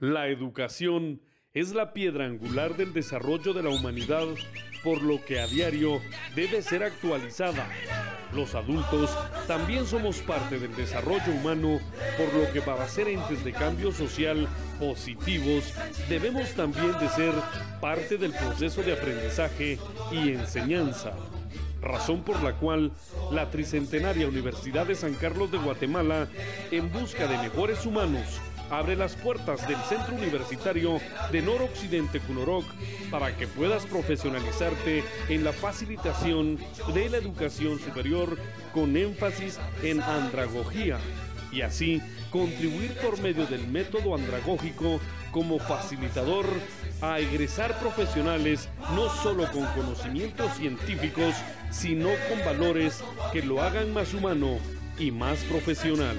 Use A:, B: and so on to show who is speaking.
A: La educación es la piedra angular del desarrollo de la humanidad, por lo que a diario debe ser actualizada. Los adultos también somos parte del desarrollo humano, por lo que para ser entes de cambio social positivos, debemos también de ser parte del proceso de aprendizaje y enseñanza. Razón por la cual la Tricentenaria Universidad de San Carlos de Guatemala, en busca de mejores humanos, abre las puertas del Centro Universitario de Noroccidente Cunoroc para que puedas profesionalizarte en la facilitación de la educación superior con énfasis en andragogía y así contribuir por medio del método andragógico como facilitador a egresar profesionales no solo con conocimientos científicos, sino con valores que lo hagan más humano y más profesional.